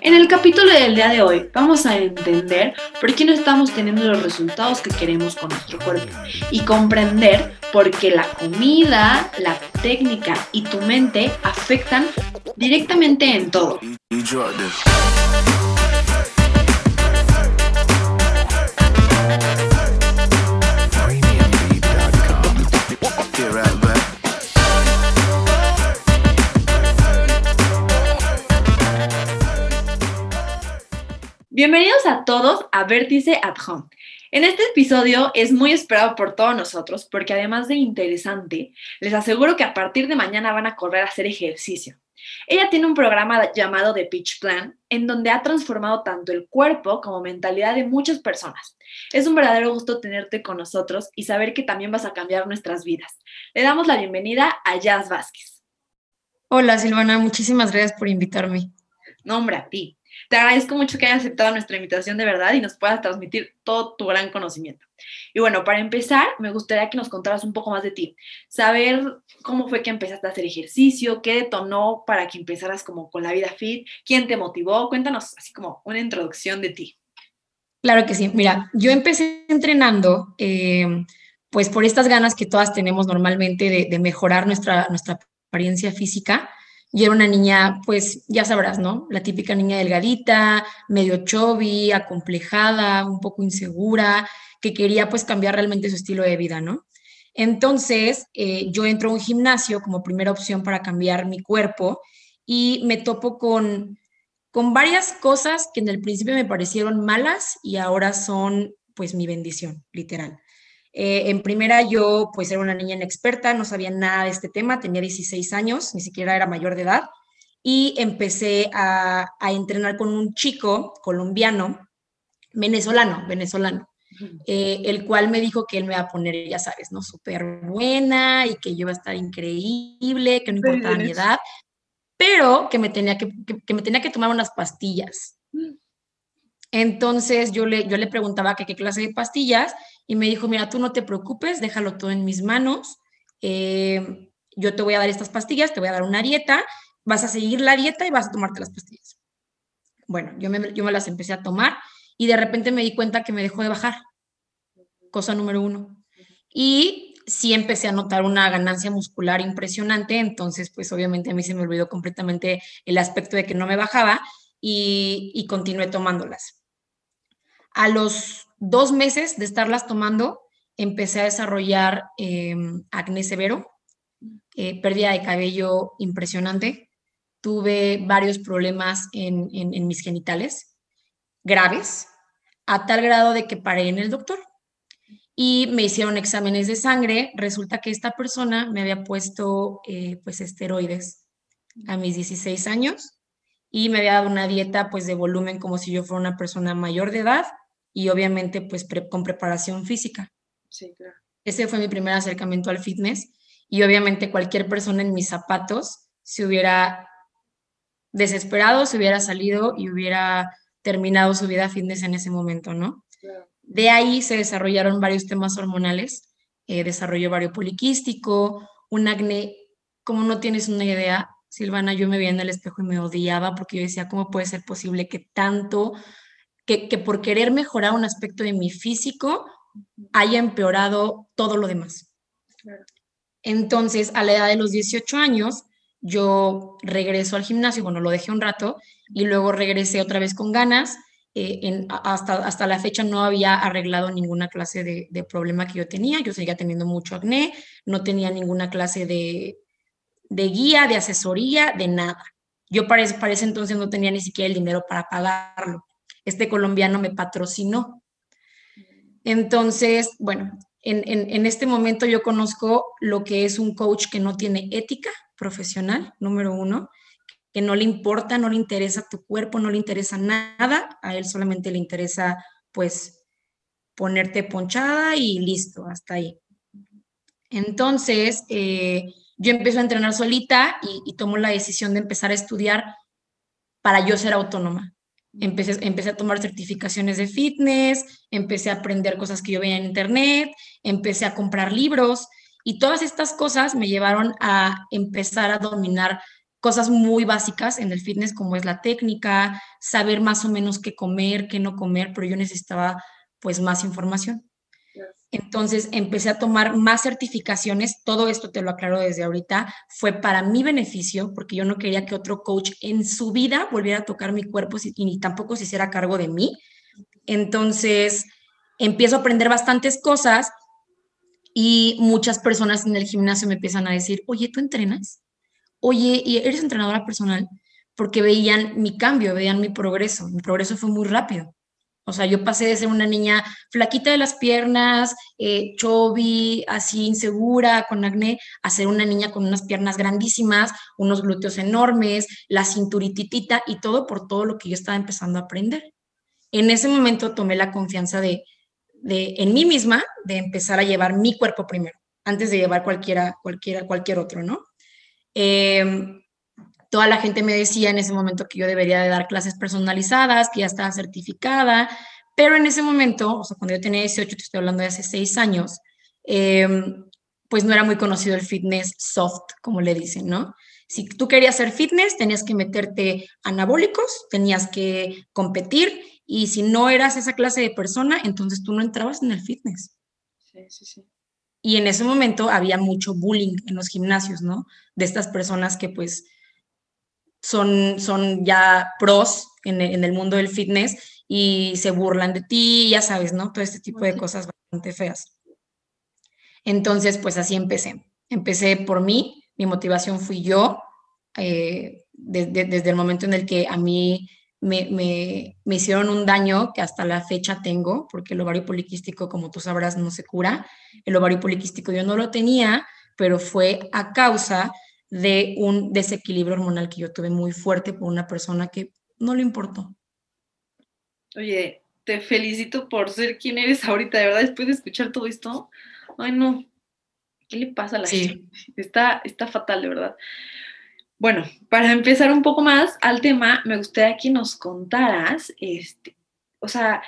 En el capítulo del día de hoy vamos a entender por qué no estamos teniendo los resultados que queremos con nuestro cuerpo y comprender por qué la comida, la técnica y tu mente afectan directamente en todo. Bienvenidos a todos a Vértice at Home. En este episodio es muy esperado por todos nosotros porque además de interesante, les aseguro que a partir de mañana van a correr a hacer ejercicio. Ella tiene un programa llamado The Pitch Plan, en donde ha transformado tanto el cuerpo como mentalidad de muchas personas. Es un verdadero gusto tenerte con nosotros y saber que también vas a cambiar nuestras vidas. Le damos la bienvenida a Jazz Vázquez. Hola Silvana, muchísimas gracias por invitarme. No, hombre, a ti. Te agradezco mucho que hayas aceptado nuestra invitación de verdad y nos puedas transmitir todo tu gran conocimiento. Y bueno, para empezar, me gustaría que nos contaras un poco más de ti. Saber cómo fue que empezaste a hacer ejercicio, qué detonó para que empezaras como con la vida fit, quién te motivó. Cuéntanos así como una introducción de ti. Claro que sí. Mira, yo empecé entrenando, eh, pues por estas ganas que todas tenemos normalmente de, de mejorar nuestra, nuestra apariencia física. Y era una niña, pues ya sabrás, ¿no? La típica niña delgadita, medio chubby, acomplejada, un poco insegura, que quería pues cambiar realmente su estilo de vida, ¿no? Entonces, eh, yo entro a un gimnasio como primera opción para cambiar mi cuerpo y me topo con, con varias cosas que en el principio me parecieron malas y ahora son pues mi bendición, literal. Eh, en primera yo pues era una niña inexperta, no sabía nada de este tema, tenía 16 años, ni siquiera era mayor de edad, y empecé a, entrenar con un chico colombiano, venezolano, venezolano, eh, el cual me dijo que él me iba a poner, ya sabes, ¿no? Súper buena y que yo iba a estar increíble, que no importaba mi edad, pero que me tenía que, que, me tenía que tomar unas pastillas. Mm. Entonces yo le, yo le preguntaba que qué clase de pastillas y me dijo, mira, tú no te preocupes, déjalo todo en mis manos, eh, yo te voy a dar estas pastillas, te voy a dar una dieta, vas a seguir la dieta y vas a tomarte las pastillas. Bueno, yo me, yo me las empecé a tomar y de repente me di cuenta que me dejó de bajar, cosa número uno. Y sí empecé a notar una ganancia muscular impresionante, entonces pues obviamente a mí se me olvidó completamente el aspecto de que no me bajaba y, y continué tomándolas. A los dos meses de estarlas tomando, empecé a desarrollar em, acné severo, eh, pérdida de cabello impresionante, tuve varios problemas en, en, mis genitales graves, a tal grado de que paré en el doctor y me hicieron exámenes de sangre. Resulta que esta persona me había puesto eh, pues esteroides a mis 16 años y me había dado una dieta pues de volumen como si yo fuera una persona mayor de edad y obviamente pues con preparación física. Sí, claro. Ese fue mi primer acercamiento al fitness y obviamente cualquier persona en mis zapatos se hubiera desesperado, se hubiera salido y hubiera terminado su vida fitness en ese momento, ¿no? De ahí se desarrollaron varios temas hormonales, eh, desarrollo vario poliquístico, un acné, como no tienes una idea, Silvana, yo me veía en el espejo y me odiaba porque yo decía, ¿cómo puede ser posible que tanto que, por querer mejorar un aspecto de mi físico haya empeorado todo lo demás. Entonces, a la edad de los 18 años, yo regreso al gimnasio, bueno, lo dejé un rato y luego regresé otra vez con ganas. Eh, hasta, hasta la fecha no había arreglado ninguna clase de, problema que yo tenía. Yo seguía teniendo mucho acné, no tenía ninguna clase de, guía, de asesoría, de nada. Yo para ese entonces no tenía ni siquiera el dinero para pagarlo este colombiano me patrocinó. Entonces, bueno, en, este momento yo conozco lo que es un coach que no tiene ética profesional, número uno, que no le importa, no le interesa tu cuerpo, no le interesa nada, a él solamente le interesa pues ponerte ponchada y listo, hasta ahí. Entonces, eh, yo empiezo a entrenar solita y, y tomo la decisión de empezar a estudiar para yo ser autónoma. Empecé, empecé a tomar certificaciones de fitness, empecé a aprender cosas que yo veía en internet, empecé a comprar libros y todas estas cosas me llevaron a empezar a dominar cosas muy básicas en el fitness, como es la técnica, saber más o menos qué comer, qué no comer, pero yo necesitaba pues más información. Entonces empecé a tomar más certificaciones, todo esto te lo aclaro desde ahorita, fue para mi beneficio, porque yo no quería que otro coach en su vida volviera a tocar mi cuerpo y ni tampoco se hiciera cargo de mí. Entonces empiezo a aprender bastantes cosas y muchas personas en el gimnasio me empiezan a decir, oye, ¿tú entrenas? Oye, ¿y eres entrenadora personal? Porque veían mi cambio, veían mi progreso. Mi progreso fue muy rápido. O sea, yo pasé de ser una niña flaquita de las piernas, eh, así insegura, con acné, a ser una niña con unas piernas grandísimas, unos glúteos enormes, la cinturititita y todo por todo lo que yo estaba empezando a aprender. En ese momento tomé la confianza de, de en mí misma, de empezar a llevar mi cuerpo primero, antes de llevar cualquiera, cualquiera, cualquier otro, ¿no? Em, toda la gente me decía en ese momento que yo debería de dar clases personalizadas, que ya estaba certificada, pero en ese momento, o sea, cuando yo tenía 18, te estoy hablando de hace seis años, em, pues no era muy conocido el fitness soft, como le dicen, ¿no? Si tú querías hacer fitness, tenías que meterte anabólicos, tenías que competir y si no eras esa clase de persona, entonces tú no entrabas en el fitness. Sí, sí, sí. Y en ese momento había mucho bullying en los gimnasios, ¿no? De estas personas que pues son, son ya pros en el, mundo del fitness y se burlan de ti, ya sabes, ¿no? Todo este tipo de cosas bastante feas. Entonces, pues así empecé. Empecé por mí, mi motivación fui yo, eh, desde el momento en el que a mí me, me, me, hicieron un daño que hasta la fecha tengo, porque el ovario poliquístico, como tú sabrás, no se cura. El ovario poliquístico yo no lo tenía, pero fue a causa de un desequilibrio hormonal que yo tuve muy fuerte por una persona que no le importó. Oye, te felicito por ser quien eres ahorita, de verdad, después de escuchar todo esto. Ay, no. ¿Qué le pasa a la gente? Está, está fatal, de verdad. Bueno, para empezar un poco más al tema, me gustaría que nos contaras, este, o sea,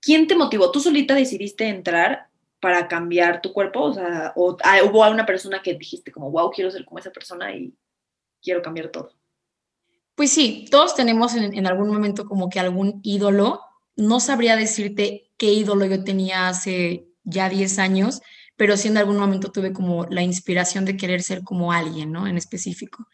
¿quién te motivó? ¿Tú solita decidiste entrar para cambiar tu cuerpo? O sea, ¿o ah, hubo una persona que dijiste como, wow, quiero ser como esa persona y quiero cambiar todo? Pues sí, todos tenemos en, algún momento como que algún ídolo. No sabría decirte qué ídolo yo tenía hace ya 10 años, pero sí en algún momento tuve como la inspiración de querer ser como alguien, ¿no? En específico.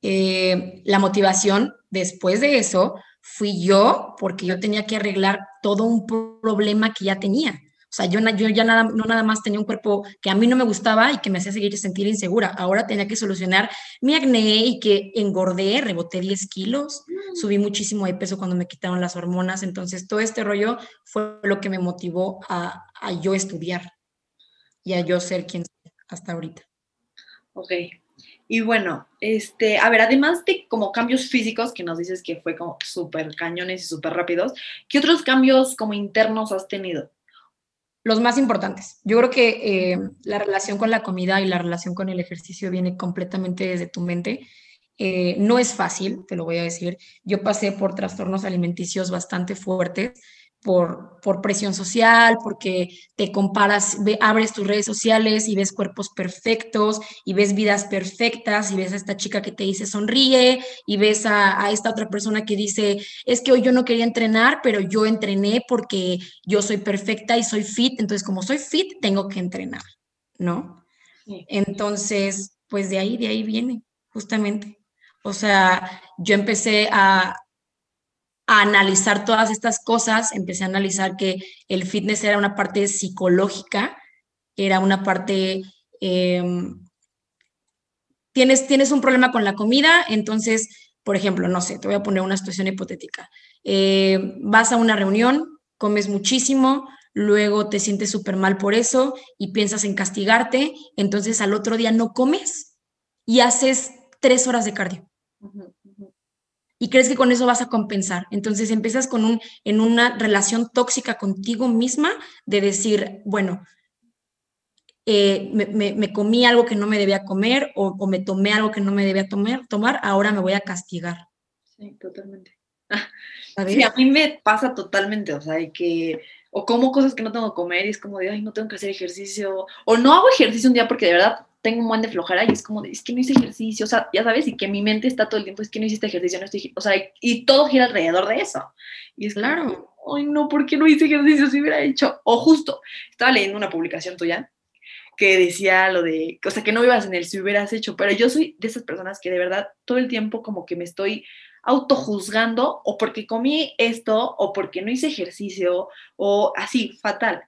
Eh, la motivación después de eso fui yo, porque yo tenía que arreglar todo un problema que ya tenía. O sea, yo, yo ya nada, no nada más tenía un cuerpo que a mí no me gustaba y que me hacía seguir sentir insegura. Ahora tenía que solucionar mi acné y que engordé, reboté 10 kilos, mm. subí muchísimo de peso cuando me quitaron las hormonas. Entonces, todo este rollo fue lo que me motivó a, a yo estudiar y a yo ser quien soy hasta ahorita. Ok, y bueno, este, a ver, además de como cambios físicos, que nos dices que fue como súper cañones y súper rápidos, ¿qué otros cambios como internos has tenido? Los más importantes. Yo creo que eh, la relación con la comida y la relación con el ejercicio viene completamente desde tu mente. Eh, no es fácil, te lo voy a decir. Yo pasé por trastornos alimenticios bastante fuertes por, por presión social, porque te comparas, abres tus redes sociales y ves cuerpos perfectos y ves vidas perfectas y ves a esta chica que te dice sonríe y ves a, a, esta otra persona que dice, es que hoy yo no quería entrenar, pero yo entrené porque yo soy perfecta y soy fit, entonces como soy fit, tengo que entrenar, ¿no? Entonces, pues de ahí, de ahí viene, justamente. O sea, yo empecé a, a analizar todas estas cosas, empecé a analizar que el fitness era una parte psicológica, era una parte... Em, tienes, tienes un problema con la comida, entonces, por ejemplo, no sé, te voy a poner una situación hipotética. Eh, vas a una reunión, comes muchísimo, luego te sientes súper mal por eso y piensas en castigarte, entonces al otro día no comes y haces tres horas de cardio y crees que con eso vas a compensar. Entonces empiezas con un, en una relación tóxica contigo misma de decir, bueno, eh, me, comí algo que no me debía comer o, me tomé algo que no me debía tomar, tomar, ahora me voy a castigar. Sí, totalmente. Sí, a mí me pasa totalmente, o sea, que o como cosas que no tengo que comer y es como de, ay, no tengo que hacer ejercicio, o no hago ejercicio un día porque de verdad tengo un buen de flojera y es como, de, es que no hice ejercicio, o sea, ya sabes, y que mi mente está todo el tiempo, es que no hiciste ejercicio, no estoy, o sea, y todo gira alrededor de eso. Y es claro, ay, no, ¿por qué no hice ejercicio si hubiera hecho? O justo, estaba leyendo una publicación tuya que decía lo de, o sea, que no ibas en el si hubieras hecho, pero yo soy de esas personas que de verdad todo el tiempo como que me estoy autojuzgando o porque comí esto o porque no hice ejercicio o así, fatal.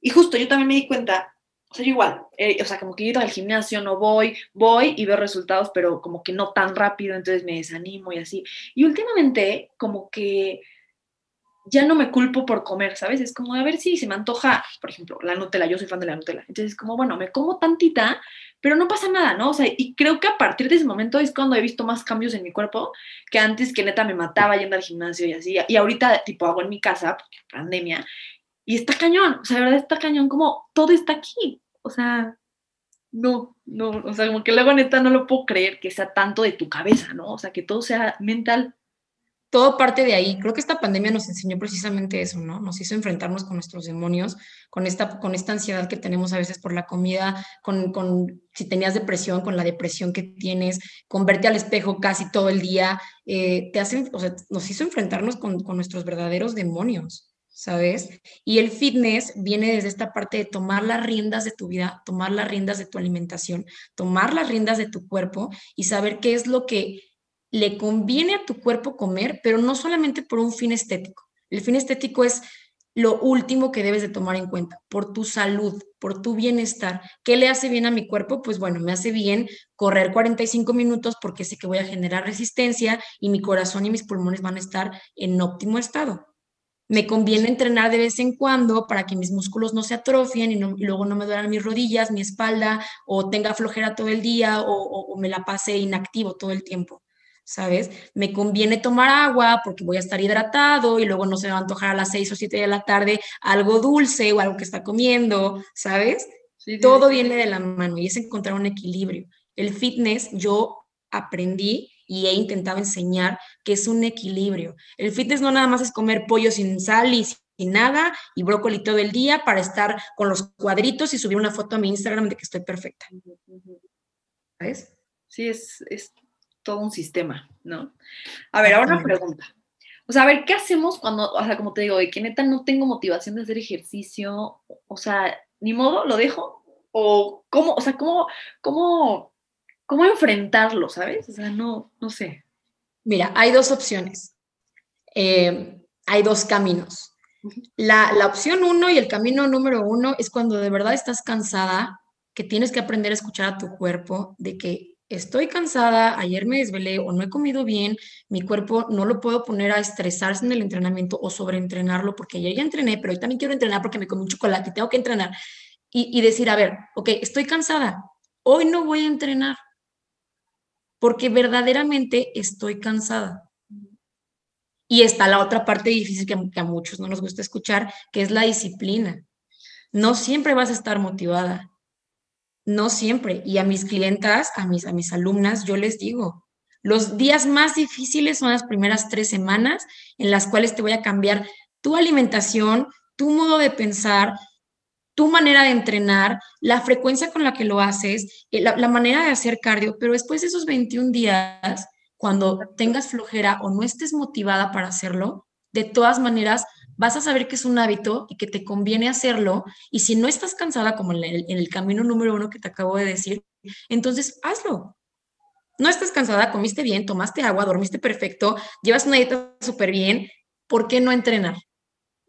Y justo yo también me di cuenta, o sea, yo igual, eh, o sea, como que yo al gimnasio no voy, voy y veo resultados, pero como que no tan rápido, entonces me desanimo y así. Y últimamente como que ya no me culpo por comer, ¿sabes? Es como, a ver si se me antoja, por ejemplo, la Nutella, yo soy fan de la Nutella. Entonces, como, bueno, me como tantita, pero no pasa nada, ¿no? O sea, y creo que a partir de ese momento es cuando he visto más cambios en mi cuerpo que antes que neta me mataba yendo al gimnasio y así. Y ahorita, tipo, hago en mi casa, porque pandemia, y está cañón, o sea, de verdad está cañón, como todo está aquí. O sea, no, no, o sea, como que luego neta no lo puedo creer que sea tanto de tu cabeza, ¿no? O sea, que todo sea mental todo parte de ahí. Creo que esta pandemia nos enseñó precisamente eso, ¿no? Nos hizo enfrentarnos con nuestros demonios, con esta, con esta ansiedad que tenemos a veces por la comida, con, con si tenías depresión, con la depresión que tienes, con verte al espejo casi todo el día, eh, te hacen, o sea, nos hizo enfrentarnos con, con nuestros verdaderos demonios. ¿Sabes? Y el fitness viene desde esta parte de tomar las riendas de tu vida, tomar las riendas de tu alimentación, tomar las riendas de tu cuerpo y saber qué es lo que le conviene a tu cuerpo comer, pero no solamente por un fin estético. El fin estético es lo último que debes de tomar en cuenta, por tu salud, por tu bienestar. ¿Qué le hace bien a mi cuerpo? Pues bueno, me hace bien correr 45 minutos porque sé que voy a generar resistencia y mi corazón y mis pulmones van a estar en óptimo estado. Me conviene entrenar de vez en cuando para que mis músculos no se atrofien y, luego no me duelan mis rodillas, mi espalda, o tenga flojera todo el día, o me la pase inactivo todo el tiempo. ¿sabes? Me conviene tomar agua porque voy a estar hidratado y luego no se me va a antojar a las 6 o 7 de la tarde algo dulce o algo que está comiendo, ¿sabes? Todo viene de la mano y es encontrar un equilibrio. El fitness yo aprendí y he intentado enseñar que es un equilibrio. El fitness no nada más es comer pollo sin sal y sin nada y brócoli todo el día para estar con los cuadritos y subir una foto a mi Instagram de que estoy perfecta. ¿Sabes? Sí, es, es todo un sistema, ¿no? A ver, ahora una pregunta. O sea, a ver, ¿qué hacemos cuando, o sea, como te digo, de que neta no tengo motivación de hacer ejercicio? O sea, ni modo, lo dejo. O cómo, o sea, cómo, cómo, cómo enfrentarlo, ¿sabes? O sea, no, no sé. Mira, hay dos opciones. Eh, hay dos caminos. La, la opción uno y el camino número uno es cuando de verdad estás cansada, que tienes que aprender a escuchar a tu cuerpo, de que estoy cansada, ayer me desvelé o no he comido bien, mi cuerpo no lo puedo poner a estresarse en el entrenamiento o sobreentrenarlo porque ayer ya entrené, pero hoy también quiero entrenar porque me comí un chocolate y tengo que entrenar. Y, y decir, a ver, ok, estoy cansada, hoy no voy a entrenar porque verdaderamente estoy cansada. Y está la otra parte difícil que, a muchos no nos gusta escuchar, que es la disciplina. No siempre vas a estar motivada no siempre. Y a mis clientas, a mis, a mis alumnas, yo les digo, los días más difíciles son las primeras tres semanas en las cuales te voy a cambiar tu alimentación, tu modo de pensar, tu manera de entrenar, la frecuencia con la que lo haces, eh, la, la manera de hacer cardio, pero después de esos 21 días, cuando tengas flojera o no estés motivada para hacerlo, de todas maneras vas a saber que es un hábito y que te conviene hacerlo. Y si no estás cansada, como en el, camino número uno que te acabo de decir, entonces hazlo. No estás cansada, comiste bien, tomaste agua, dormiste perfecto, llevas una dieta súper bien, ¿por qué no entrenar?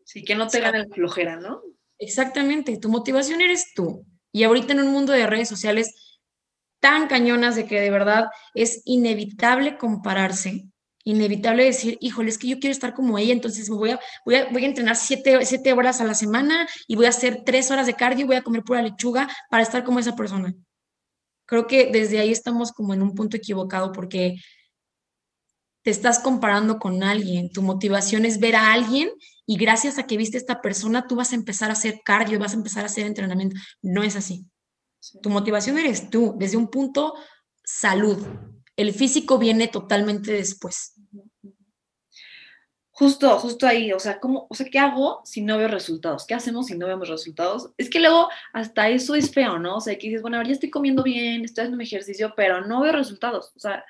Sí, que no te gane la flojera, ¿no? Exactamente, tu motivación eres tú. Y ahorita en un mundo de redes sociales tan cañonas de que de verdad es inevitable compararse, inevitable decir, híjole, es que yo quiero estar como ella, entonces me voy a, voy a, voy a entrenar siete, siete, horas a la semana y voy a hacer tres horas de cardio, voy a comer pura lechuga para estar como esa persona. Creo que desde ahí estamos como en un punto equivocado porque te estás comparando con alguien, tu motivación es ver a alguien y gracias a que viste a esta persona tú vas a empezar a hacer cardio, vas a empezar a hacer entrenamiento. No es así. Tu motivación eres tú, desde un punto salud, el físico viene totalmente después. justo, justo ahí, o sea, ¿cómo, o sea, ¿qué hago si no veo resultados? ¿Qué hacemos si no vemos resultados? Es que luego hasta eso es feo, ¿no? O sea, que dices, bueno, ahora ya estoy comiendo bien, estoy haciendo mi ejercicio, pero no veo resultados. O sea,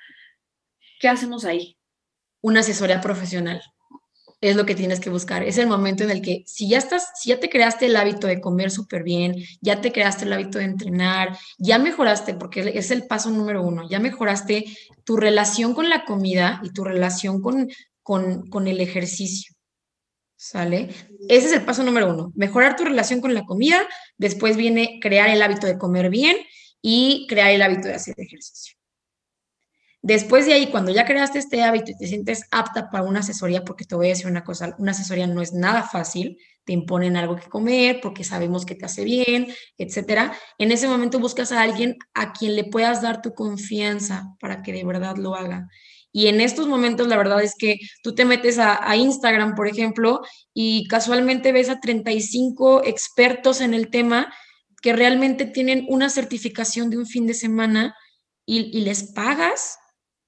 ¿qué hacemos ahí? Una asesoría profesional es lo que tienes que buscar. Es el momento en el que si ya estás, si ya te creaste el hábito de comer súper bien, ya te creaste el hábito de entrenar, ya mejoraste, porque es el paso número uno, ya mejoraste tu relación con la comida y tu relación con, con, con el ejercicio. ¿Sale? Ese es el paso número uno, mejorar tu relación con la comida, después viene crear el hábito de comer bien y crear el hábito de hacer ejercicio. Después de ahí, cuando ya creaste este hábito y te sientes apta para una asesoría, porque te voy a decir una cosa, una asesoría no es nada fácil, te imponen algo que comer porque sabemos que te hace bien, etcétera. En ese momento buscas a alguien a quien le puedas dar tu confianza para que de verdad lo haga. Y en estos momentos, la verdad es que tú te metes a, Instagram, por ejemplo, y casualmente ves a 35 expertos en el tema que realmente tienen una certificación de un fin de semana y les pagas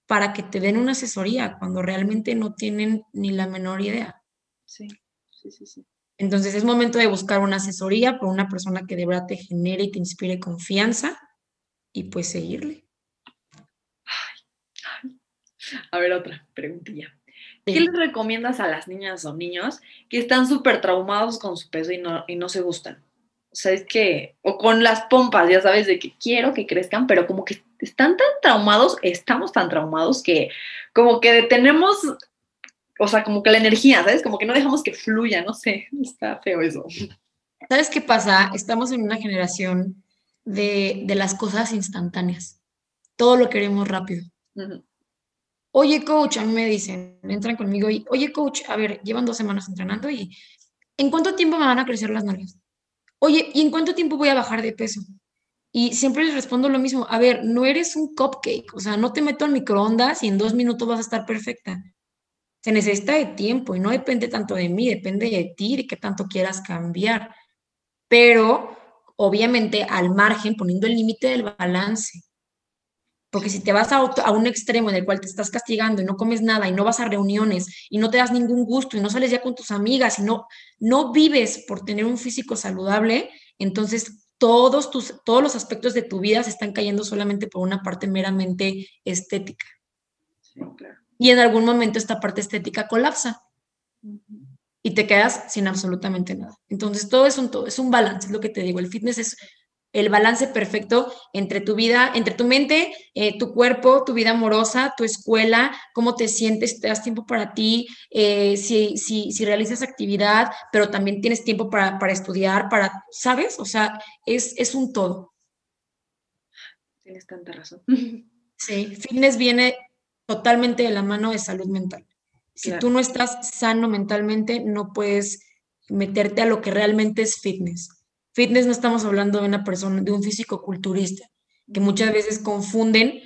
para que te den una asesoría cuando realmente no tienen ni la menor idea. Sí, sí, sí, sí. Entonces es momento de buscar una asesoría por una persona que de verdad te genere y te inspire confianza y pues seguirle. A ver, otra preguntilla. ¿Qué les recomiendas a las niñas o niños que están súper traumados con su peso y no, y no se gustan? O sea, es que, o con las pompas, ya sabes, de que quiero que crezcan, pero como que están tan traumados, estamos tan traumados que como que detenemos, o sea, como que la energía, ¿sabes? Como que no dejamos que fluya, no sé, está feo eso. ¿Sabes qué pasa? Estamos en una generación de, de las cosas instantáneas. Todo lo queremos rápido. Uh -huh. Oye, coach, a mí me dicen, entran conmigo y, oye, coach, a ver, llevan dos semanas entrenando y ¿en cuánto tiempo me van a crecer las nalgas? Oye, ¿y en cuánto tiempo voy a bajar de peso? Y siempre les respondo lo mismo, a ver, no eres un cupcake, o sea, no te meto en microondas y en dos minutos vas a estar perfecta. Se necesita de tiempo y no depende tanto de mí, depende de ti, de qué tanto quieras cambiar. Pero, obviamente, al margen, poniendo el límite del balance. Porque si te vas a, a, un extremo en el cual te estás castigando y no comes nada y no vas a reuniones y no te das ningún gusto y no sales ya con tus amigas y no, no vives por tener un físico saludable, entonces todos, tus, todos los aspectos de tu vida se están cayendo solamente por una parte meramente estética. Sí, claro. Y en algún momento esta parte estética colapsa. Uh -huh. Y te quedas sin absolutamente nada. Entonces, todo es un todo, es un balance, es lo que te digo. El fitness es el balance perfecto entre tu vida, entre tu mente, eh, tu cuerpo, tu vida amorosa, tu escuela, cómo te sientes, te das tiempo para ti, eh, si, si, si, realizas actividad, pero también tienes tiempo para, para estudiar, para, ¿sabes? O sea, es, es un todo. Tienes tanta razón. Sí, fitness viene totalmente de la mano de salud mental. Si claro. tú no estás sano mentalmente, no puedes meterte a lo que realmente es fitness. Fitness no estamos hablando de una persona, de un físico culturista, que muchas veces confunden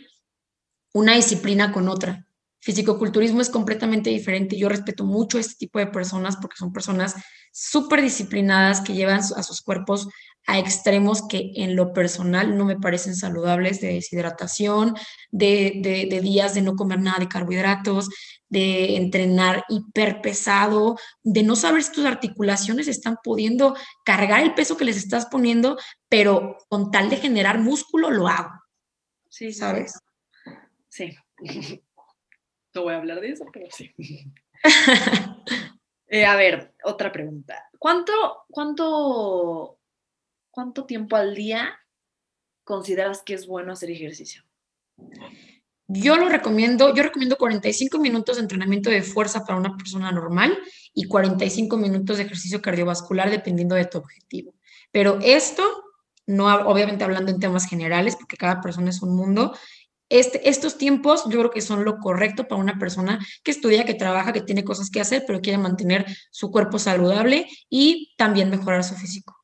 una disciplina con otra. Físico-culturismo es completamente diferente. Yo respeto mucho a este tipo de personas porque son personas súper disciplinadas que llevan a sus cuerpos a extremos que en lo personal no me parecen saludables, de deshidratación, de, de, de días de no comer nada de carbohidratos, de entrenar hiperpesado, de no saber si tus articulaciones están pudiendo cargar el peso que les estás poniendo, pero con tal de generar músculo lo hago. Sí, ¿sabes? Sí. No voy a hablar de eso, pero sí. eh, a ver, otra pregunta. ¿Cuánto, cuánto, cuánto tiempo al día consideras que es bueno hacer ejercicio? Yo lo recomiendo, yo recomiendo 45 minutos de entrenamiento de fuerza para una persona normal y 45 minutos de ejercicio cardiovascular dependiendo de tu objetivo. Pero esto, no obviamente hablando en temas generales, porque cada persona es un mundo, este, estos tiempos yo creo que son lo correcto para una persona que estudia, que trabaja, que tiene cosas que hacer, pero quiere mantener su cuerpo saludable y también mejorar su físico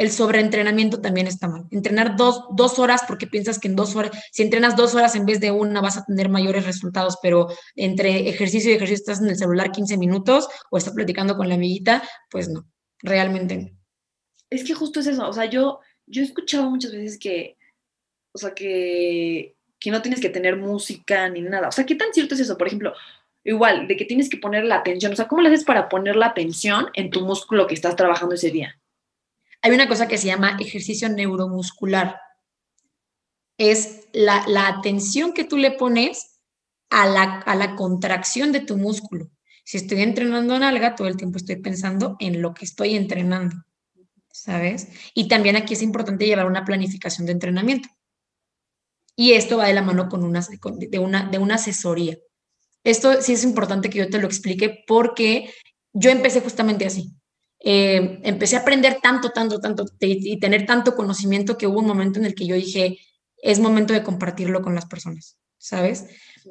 el sobreentrenamiento también está mal. Entrenar dos, dos, horas porque piensas que en dos horas, si entrenas dos horas en vez de una vas a tener mayores resultados, pero entre ejercicio y ejercicio estás en el celular 15 minutos o estás platicando con la amiguita, pues no, realmente no. Es que justo es eso, o sea, yo, yo he escuchado muchas veces que, o sea, que, que no tienes que tener música ni nada. O sea, ¿qué tan cierto es eso? Por ejemplo, igual, de que tienes que poner la atención. O sea, ¿cómo le haces para poner la atención en tu músculo que estás trabajando ese día? Hay una cosa que se llama ejercicio neuromuscular. Es la, atención que tú le pones a la, a la contracción de tu músculo. Si estoy entrenando nalga, todo el tiempo estoy pensando en lo que estoy entrenando, ¿sabes? Y también aquí es importante llevar una planificación de entrenamiento. Y esto va de la mano con una, de, una, de una asesoría. Esto sí es importante que yo te lo explique porque yo empecé justamente así. Eh, empecé a aprender tanto, tanto, tanto y tener tanto conocimiento que hubo un momento en el que yo dije, es momento de compartirlo con las personas, ¿sabes?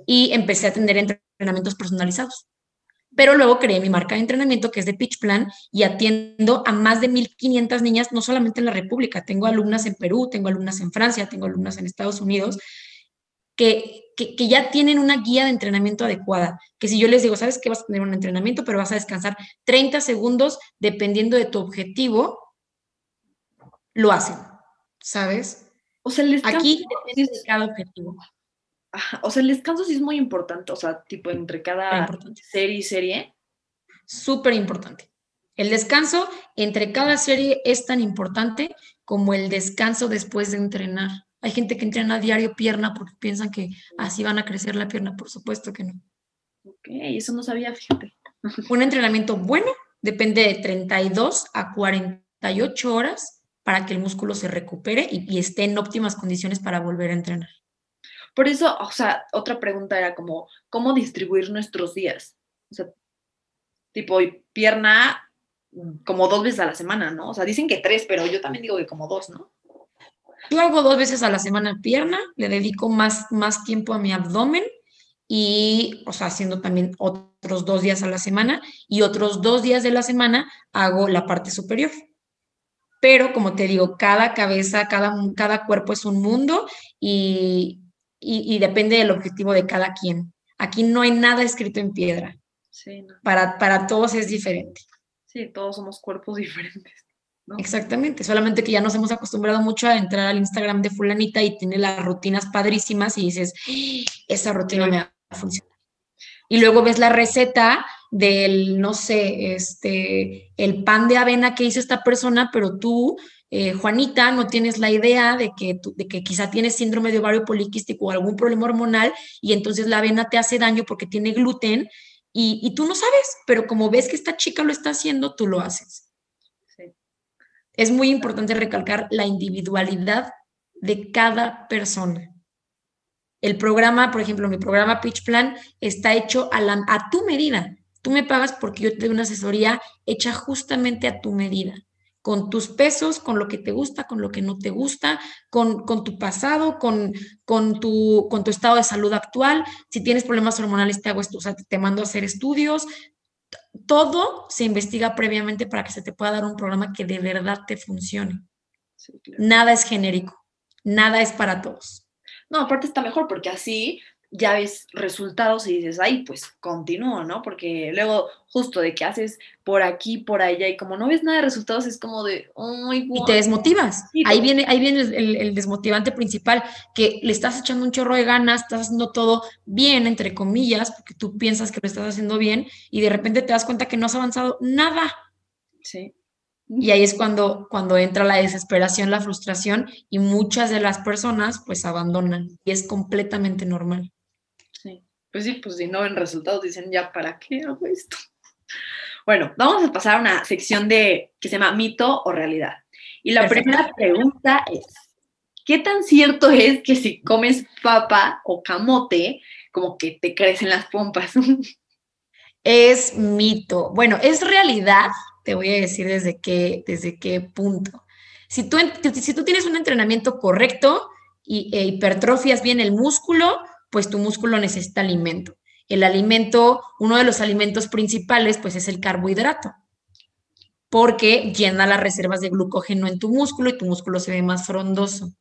Y empecé a tener entrenamientos personalizados. Pero luego creé mi marca de entrenamiento que es de Pitch Plan y atiendo a más de 1.500 niñas, no solamente en la República, tengo alumnas en Perú, tengo alumnas en Francia, tengo alumnas en Estados Unidos, que que, ya tienen una guía de entrenamiento adecuada. Que si yo les digo, sabes que vas a tener un entrenamiento, pero vas a descansar 30 segundos dependiendo de tu objetivo, lo hacen, ¿sabes? O sea, el descanso Aquí depende de cada objetivo. o sea, el descanso sí es muy importante, o sea, tipo entre cada serie y serie. Súper importante. El descanso entre cada serie es tan importante como el descanso después de entrenar. Hay gente que entrena a diario pierna porque piensan que así van a crecer la pierna. Por supuesto que no. Ok, eso no sabía, fíjate. Un entrenamiento bueno depende de 32 a 48 horas para que el músculo se recupere y, esté en óptimas condiciones para volver a entrenar. Por eso, o sea, otra pregunta era como, ¿cómo distribuir nuestros días? O sea, tipo, pierna como dos veces a la semana, ¿no? O sea, dicen que tres, pero yo también digo que como dos, ¿no? Yo hago dos veces a la semana pierna, le dedico más, más tiempo a mi abdomen y, o sea, haciendo también otros dos días a la semana y otros dos días de la semana hago la parte superior. Pero, como te digo, cada cabeza, cada, cada cuerpo es un mundo y, depende del objetivo de cada quien. Aquí no hay nada escrito en piedra. para, para todos es diferente. Sí, todos somos cuerpos diferentes. Exactamente, solamente que ya nos hemos acostumbrado mucho a entrar al Instagram de fulanita y tiene las rutinas padrísimas y dices, esa rutina me va a funcionar. Y luego ves la receta del, no sé, este, el pan de avena que hizo esta persona, pero tú, eh, Juanita, no tienes la idea de que, de que quizá tienes síndrome de ovario poliquístico o algún problema hormonal y entonces la avena te hace daño porque tiene gluten y, y tú no sabes, pero como ves que esta chica lo está haciendo, tú lo haces es muy importante recalcar la individualidad de cada persona. El programa, por ejemplo, mi programa Pitch Plan está hecho a, tu medida. Tú me pagas porque yo te doy una asesoría hecha justamente a tu medida, con tus pesos, con lo que te gusta, con lo que no te gusta, con, tu pasado, con, con, tu, con tu estado de salud actual. Si tienes problemas hormonales, te hago esto, o sea, te mando a hacer estudios, todo se investiga previamente para que se te pueda dar un programa que de verdad te funcione. Nada es genérico, nada es para todos. No, aparte está mejor porque así ya ves resultados y dices, ay, pues continúo, ¿no? Porque luego justo de que haces por aquí, por allá y como no ves nada de resultados es como de, ay, Y te desmotivas. ahí viene, ahí viene el, desmotivante principal, que le estás echando un chorro de ganas, estás haciendo todo bien, entre comillas, porque tú piensas que lo estás haciendo bien y de repente te das cuenta que no has avanzado nada. Sí. Y ahí es cuando, cuando entra la desesperación, la frustración y muchas de las personas pues abandonan y es completamente normal. Pues sí, pues si no ven resultados, dicen, ya, ¿para qué hago esto? Bueno, vamos a pasar a una sección de que se llama mito o realidad. Y la primera pregunta es, ¿qué tan cierto es que si comes papa o camote, como que te crecen las pompas? Es mito. Bueno, es realidad, te voy a decir desde qué, desde qué punto. Si tú, si tú tienes un entrenamiento correcto y e hipertrofias bien el músculo, pues tu músculo necesita alimento. El alimento, uno de los alimentos principales, pues es el carbohidrato, porque llena las reservas de glucógeno en tu músculo y tu músculo se ve más frondoso.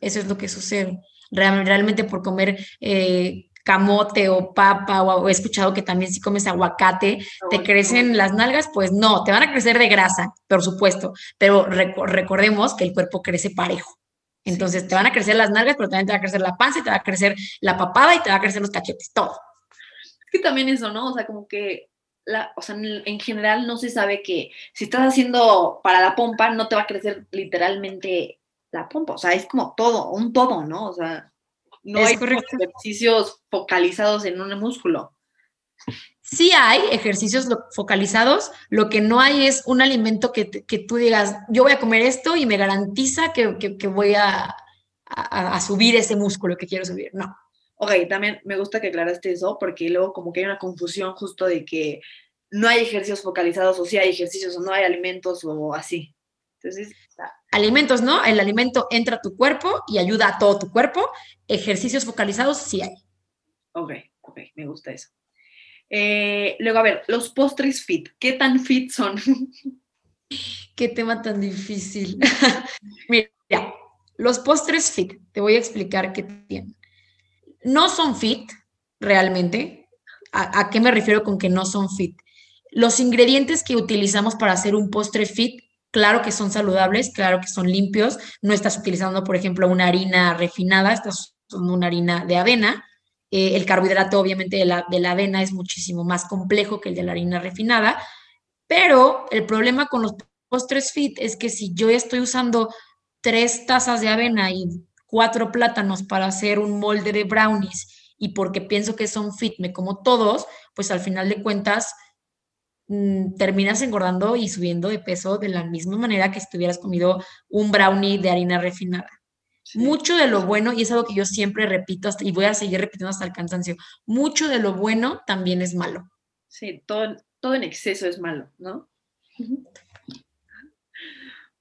Eso es lo que sucede. Realmente por comer eh, camote o papa, o, he escuchado que también si comes aguacate, te crecen las nalgas, pues no, te van a crecer de grasa, por supuesto, pero recordemos que el cuerpo crece parejo. Entonces te van a crecer las nalgas, pero también te va a crecer la panza y te va a crecer la papada y te va a crecer los cachetes, todo. Es que también eso, ¿no? O sea, como que, la, o sea, en general no se sabe que si estás haciendo para la pompa, no te va a crecer literalmente la pompa. O sea, es como todo, un todo, ¿no? O sea, no hay ejercicios focalizados en un músculo. Sí hay ejercicios focalizados, lo que no hay es un alimento que, tú digas, yo voy a comer esto y me garantiza que, voy a, subir ese músculo que quiero subir. No. Ok, también me gusta que aclaraste eso, porque luego como que hay una confusión justo de que no hay ejercicios focalizados, o sí hay ejercicios, o no hay alimentos, o así. Entonces, alimentos, ¿no? El alimento entra a tu cuerpo y ayuda a todo tu cuerpo. Ejercicios focalizados sí hay. Ok, ok, me gusta eso. Eh, luego, a ver, los postres fit, ¿qué tan fit son? Qué tema tan difícil. Mira, los postres fit, te voy a explicar qué tienen. No son fit, realmente. ¿A, qué me refiero con que no son fit? Los ingredientes que utilizamos para hacer un postre fit, claro que son saludables, claro que son limpios. No estás utilizando, por ejemplo, una harina refinada, estás usando una harina de avena eh, el carbohidrato, obviamente, de la, de la avena es muchísimo más complejo que el de la harina refinada, pero el problema con los postres fit es que si yo estoy usando tres tazas de avena y cuatro plátanos para hacer un molde de brownies y porque pienso que son fit, me como todos, pues al final de cuentas mm, terminas engordando y subiendo de peso de la misma manera que si hubieras comido un brownie de harina refinada. Mucho de lo bueno, y es algo que yo siempre repito hasta, y voy a seguir repitiendo hasta el cansancio, mucho de lo bueno también es malo. Sí, todo, todo en exceso es malo, ¿no?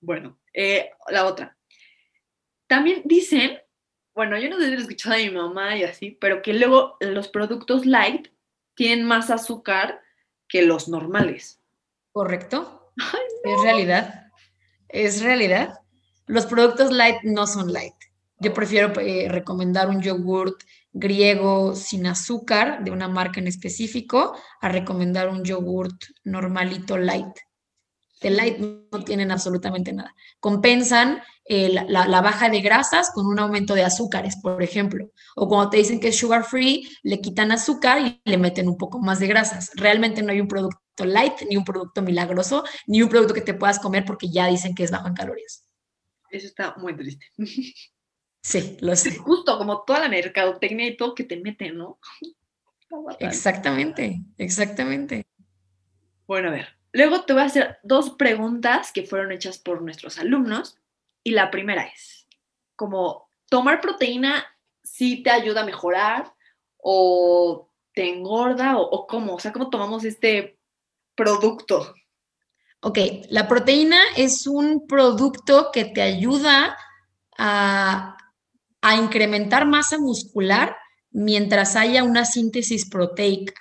bueno, eh, la otra. También dicen, bueno, yo no sé si lo he escuchado a mi mamá y así, pero que luego los productos light tienen más azúcar que los normales. Correcto. Es realidad. Es realidad. Los productos light no son light. Yo prefiero eh, recomendar un yogurt griego sin azúcar de una marca en específico a recomendar un yogurt normalito light. De light no tienen absolutamente nada. Compensan eh, la, baja de grasas con un aumento de azúcares, por ejemplo. O cuando te dicen que es sugar free, le quitan azúcar y le meten un poco más de grasas. Realmente no hay un producto light, ni un producto milagroso, ni un producto que te puedas comer porque ya dicen que es bajo en calorías. Eso está muy triste. Sí, lo sé. Justo como toda la mercadotecnia y todo que te meten, ¿no? Exactamente, exactamente. Bueno, a ver, luego te voy a hacer dos preguntas que fueron hechas por nuestros alumnos. Y la primera es, como tomar proteína sí te ayuda a mejorar o te engorda o, o cómo, o sea, cómo tomamos este producto. Ok, la proteína es un producto que te ayuda a, incrementar masa muscular mientras haya una síntesis proteica.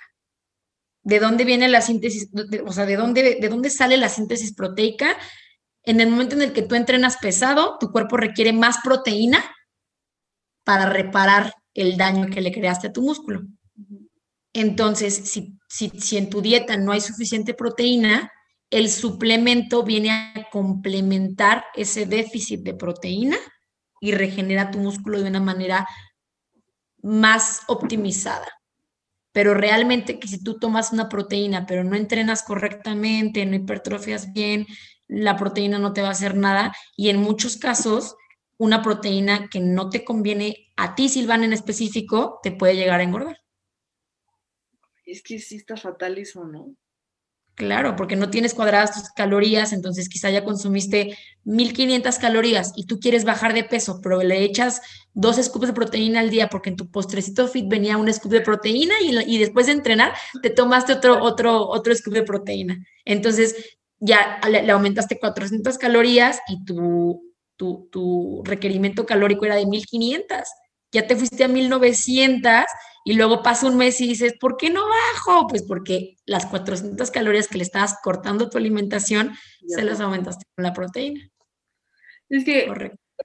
¿De dónde viene la síntesis? o sea, ¿de dónde, ¿de dónde sale la síntesis proteica? En el momento en el que tú entrenas pesado, tu cuerpo requiere más proteína para reparar el daño que le creaste a tu músculo. Entonces, si, si, si en tu dieta no hay suficiente proteína, el suplemento viene a complementar ese déficit de proteína y regenera tu músculo de una manera más optimizada. Pero realmente que si tú tomas una proteína, pero no entrenas correctamente, no hipertrofias bien, la proteína no te va a hacer nada. Y en muchos casos, una proteína que no te conviene a ti, Silvana, en específico, te puede llegar a engordar. Es que sí está fatal eso, ¿no? Claro, porque no tienes cuadradas tus calorías, entonces quizá ya consumiste 1500 calorías y tú quieres bajar de peso, pero le echas dos scoops de proteína al día porque en tu postrecito fit venía un scoop de proteína y, después de entrenar te tomaste otro, otro, otro scoop de proteína. Entonces ya le, aumentaste 400 calorías y tu, tu, tu requerimiento calórico era de 1500. Ya te fuiste a 1900 y luego pasa un mes y dices, ¿por qué no bajo? Pues porque las 400 calorías que le estabas cortando tu alimentación se las aumentaste con la proteína. Es que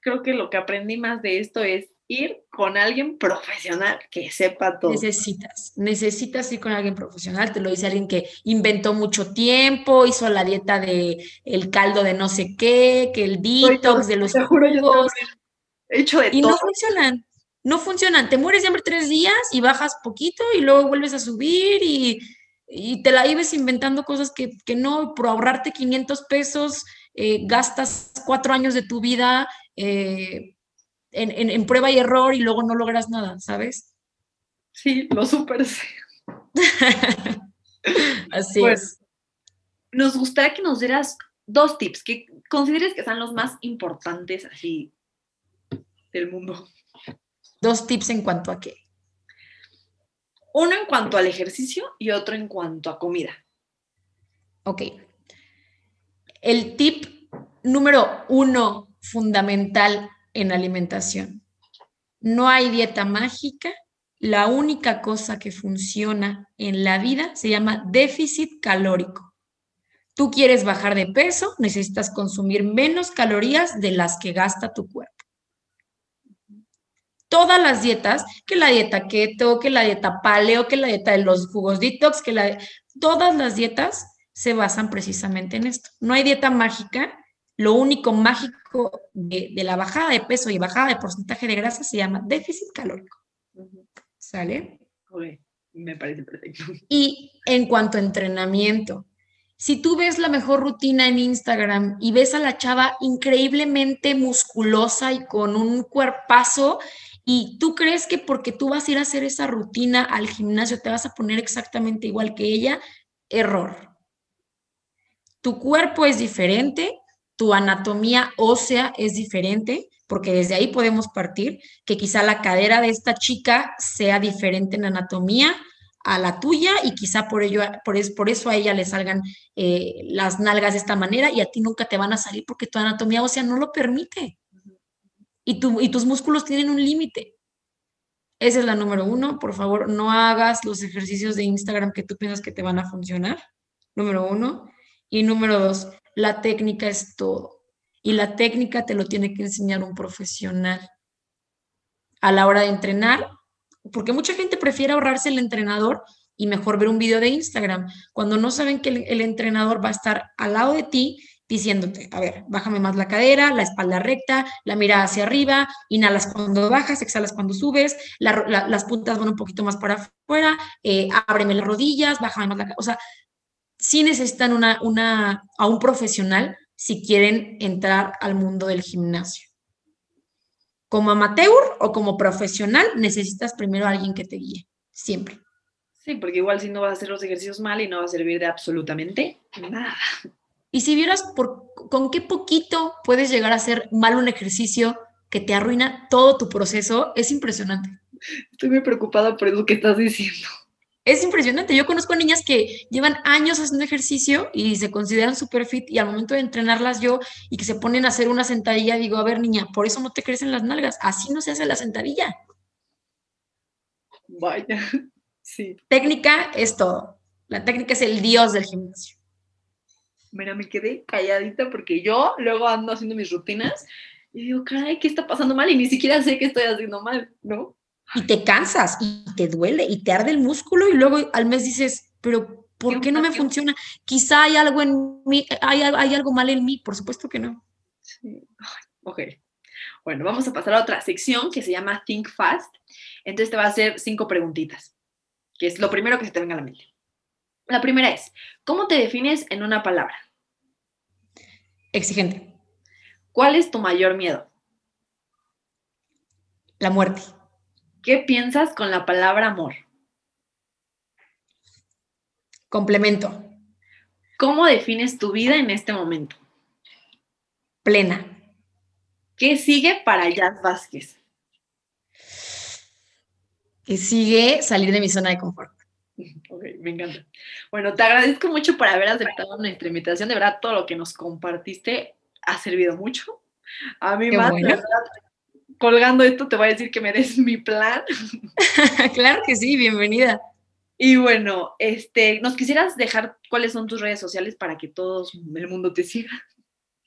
creo que lo que aprendí más de esto es ir con alguien profesional que sepa todo. Necesitas, necesitas ir con alguien profesional, te lo dice alguien que inventó mucho tiempo, hizo la dieta de el caldo de no sé qué, que el detox de los jugos. He hecho de y no funcionan no funcionan. Te mueres de hambre tres días y bajas poquito y luego vuelves a subir y, te la ibas inventando cosas que, no, por ahorrarte 500 pesos, eh, gastas cuatro años de tu vida eh, en, prueba y error y luego no logras nada, ¿sabes? Sí, lo súper sé. Así es. Nos gustaría que nos dieras dos tips que consideres que sean los más importantes así del mundo. Dos tips en cuanto a qué. Uno en cuanto al ejercicio y otro en cuanto a comida. Ok. El tip número uno fundamental en alimentación. No hay dieta mágica. La única cosa que funciona en la vida se llama déficit calórico. Tú quieres bajar de peso, necesitas consumir menos calorías de las que gasta tu cuerpo todas las dietas, que la dieta keto, que la dieta paleo, que la dieta de los jugos detox, que la, todas las dietas se basan precisamente en esto. No hay dieta mágica, lo único mágico de, la bajada de peso y bajada de porcentaje de grasa se llama déficit calórico. ¿Sale? me parece perfecto. Y en cuanto a entrenamiento, si tú ves la mejor rutina en Instagram y ves a la chava increíblemente musculosa y con un cuerpazo y tú crees que porque tú vas a ir a hacer esa rutina al gimnasio te vas a poner exactamente igual que ella, error. Tu cuerpo es diferente, tu anatomía ósea es diferente, porque desde ahí podemos partir, que quizá la cadera de esta chica sea diferente en anatomía a la tuya y quizá por ello, por, por eso a ella le salgan eh, las nalgas de esta manera y a ti nunca te van a salir porque tu anatomía ósea no lo permite y, tus músculos tienen un límite. Esa es la número uno. Por favor, no hagas los ejercicios de Instagram que tú piensas que te van a funcionar. Número uno. Y número dos, la técnica es todo. Y la técnica te lo tiene que enseñar un profesional. A la hora de entrenar, porque mucha gente prefiere ahorrarse el entrenador y mejor ver un video de Instagram, cuando no saben que el entrenador va a estar al lado de ti diciéndote, a ver, bájame más la cadera, la espalda recta, la mirada hacia arriba, inhalas cuando bajas, exhalas cuando subes, las puntas van un poquito más para afuera, eh, ábreme las rodillas, bájame más la cadera. O sea, sí necesitan una, una, a un profesional si quieren entrar al mundo del gimnasio. Como amateur o como profesional, necesitas primero a alguien que te guíe, siempre. Sí, porque igual si no vas a hacer los ejercicios mal y no va a servir de absolutamente nada. Y si vieras por, con qué poquito puedes llegar a hacer mal un ejercicio que te arruina todo tu proceso, es impresionante. Estoy muy preocupada por eso que estás diciendo. Es impresionante. Yo conozco niñas que llevan años haciendo ejercicio y se consideran super fit y al momento de entrenarlas yo y que se ponen a hacer una sentadilla, digo, a ver niña, por eso no te crecen las nalgas. Así no se hace la sentadilla. Vaya, sí. Técnica es todo. La técnica es el dios del gimnasio mira, me quedé calladita porque yo luego ando haciendo mis rutinas y digo, caray, ¿qué está pasando mal? Y ni siquiera sé qué estoy haciendo mal, ¿no? Y te cansas y te duele y te arde el músculo y luego al mes dices, pero ¿por qué no me funciona? Quizá hay algo en mí, hay, hay algo mal en mí, por supuesto que no. Sí. Ok. Bueno, vamos a pasar a otra sección que se llama Think Fast. Entonces te va a hacer cinco preguntitas, que es lo primero que se te venga a la mente. La primera es, ¿cómo te defines en una palabra? Exigente. ¿Cuál es tu mayor miedo? La muerte. ¿Qué piensas con la palabra amor? Complemento. ¿Cómo defines tu vida en este momento? Plena. ¿Qué sigue para Jazz Vázquez? Que sigue salir de mi zona de confort. Ok, me encanta. Bueno, te agradezco mucho por haber aceptado nuestra invitación. De verdad, todo lo que nos compartiste ha servido mucho. A mí más, colgando esto, te voy a decir que me des mi plan. claro que sí, bienvenida. Y bueno, este, ¿nos quisieras dejar cuáles son tus redes sociales para que todo el mundo te siga?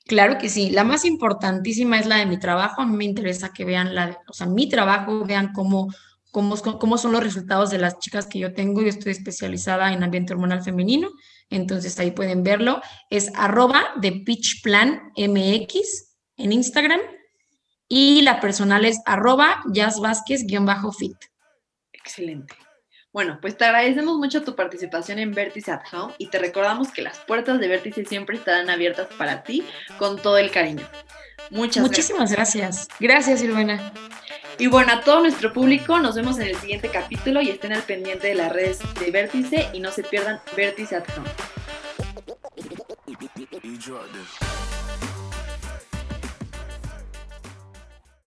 Claro que sí. La más importantísima es la de mi trabajo. A mí me interesa que vean la, o sea, mi trabajo, vean cómo cómo, son los resultados de las chicas que yo tengo. Yo estoy especializada en ambiente hormonal femenino, entonces ahí pueden verlo. Es arroba de Pitch Plan MX en Instagram. y la personal es arroba jazzvázquez-fit. Excelente. Bueno, pues te agradecemos mucho tu participación en Vértice at Home y te recordamos que las puertas de Vértice siempre estarán abiertas para ti con todo el cariño. Muchas Muchísimas gracias. Gracias, Silvana. Y bueno, a todo nuestro público, nos vemos en el siguiente capítulo y estén al pendiente de las redes de Vértice y no se pierdan Vértice at Home.